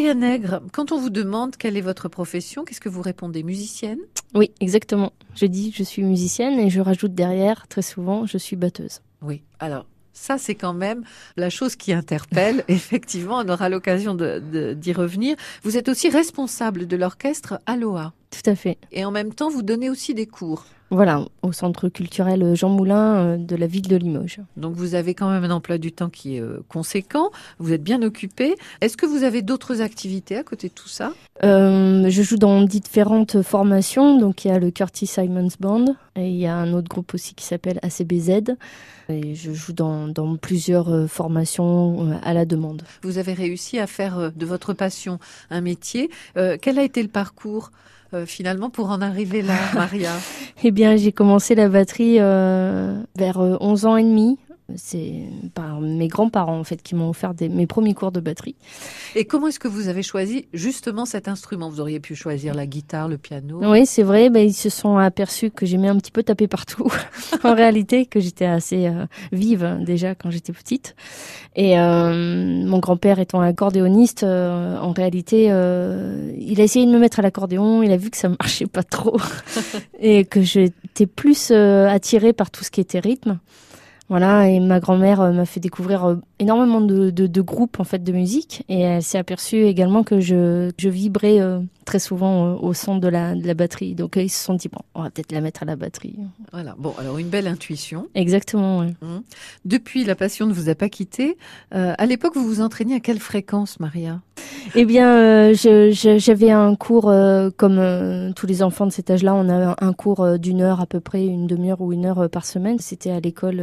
Nègre, quand on vous demande quelle est votre profession, qu'est-ce que vous répondez Musicienne? Oui, exactement. Je dis je suis musicienne et je rajoute derrière très souvent je suis batteuse. Oui. Alors, ça, c'est quand même la chose qui interpelle. Effectivement, on aura l'occasion d'y revenir. Vous êtes aussi responsable de l'orchestre Aloha. Tout à fait. Et en même temps, vous donnez aussi des cours. Voilà, au centre culturel Jean Moulin euh, de la ville de Limoges. Donc vous avez quand même un emploi du temps qui est euh, conséquent, vous êtes bien occupé. Est-ce que vous avez d'autres activités à côté de tout ça? Euh, Je joue dans différentes formations, donc il y a le Curtis Simons Band, et il y a un autre groupe aussi qui s'appelle ACBZ. Et je joue dans, dans plusieurs formations à la demande. Vous avez réussi à faire de votre passion un métier. quel a été le parcours euh, finalement pour en arriver là, Maria? Eh bien, j'ai commencé la batterie euh, vers 11 euh, ans et demi c'est par mes grands-parents en fait qui m'ont offert mes premiers cours de batterie. Et comment est-ce que vous avez choisi justement cet instrument? Vous auriez pu choisir la guitare, le piano? Oui, c'est vrai. Ben, ils se sont aperçus que j'aimais un petit peu taper partout. en réalité, que j'étais assez euh, vive déjà quand j'étais petite. Et euh, mon grand-père étant accordéoniste, euh, en réalité, il a essayé de me mettre à l'accordéon. Il a vu que ça marchait pas trop et que j'étais plus attirée par tout ce qui était rythme. Voilà, et ma grand-mère euh, m'a fait découvrir euh, énormément de, de, groupes en fait de musique, et elle s'est aperçue également que je, je vibrais euh, très souvent au son de la, de la batterie. Donc ils se sont dit, bon, on va peut-être la mettre à la batterie. Voilà, bon, alors une belle intuition. Exactement, oui. Mmh. Depuis, la passion ne vous a pas quitté. Euh, à l'époque, vous vous entraîniez à quelle fréquence, Maria? Eh bien, euh, j'avais un cours, comme tous les enfants de cet âge-là, on a un cours d'une heure à peu près, une demi-heure ou une heure par semaine. C'était à l'école,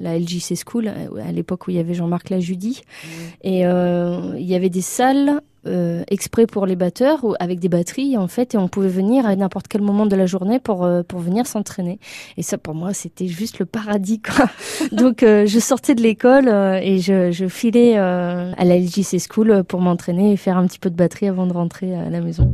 la LJC School, à l'époque où il y avait Jean-Marc Lajudi. Mmh. Et il y avait des salles euh, exprès pour les batteurs avec des batteries en fait et on pouvait venir à n'importe quel moment de la journée pour euh, pour venir s'entraîner. Et ça pour moi c'était juste le paradis quoi. Donc euh, je sortais de l'école et je, je filais à la LJC School pour m'entraîner et faire un petit peu de batterie avant de rentrer à la maison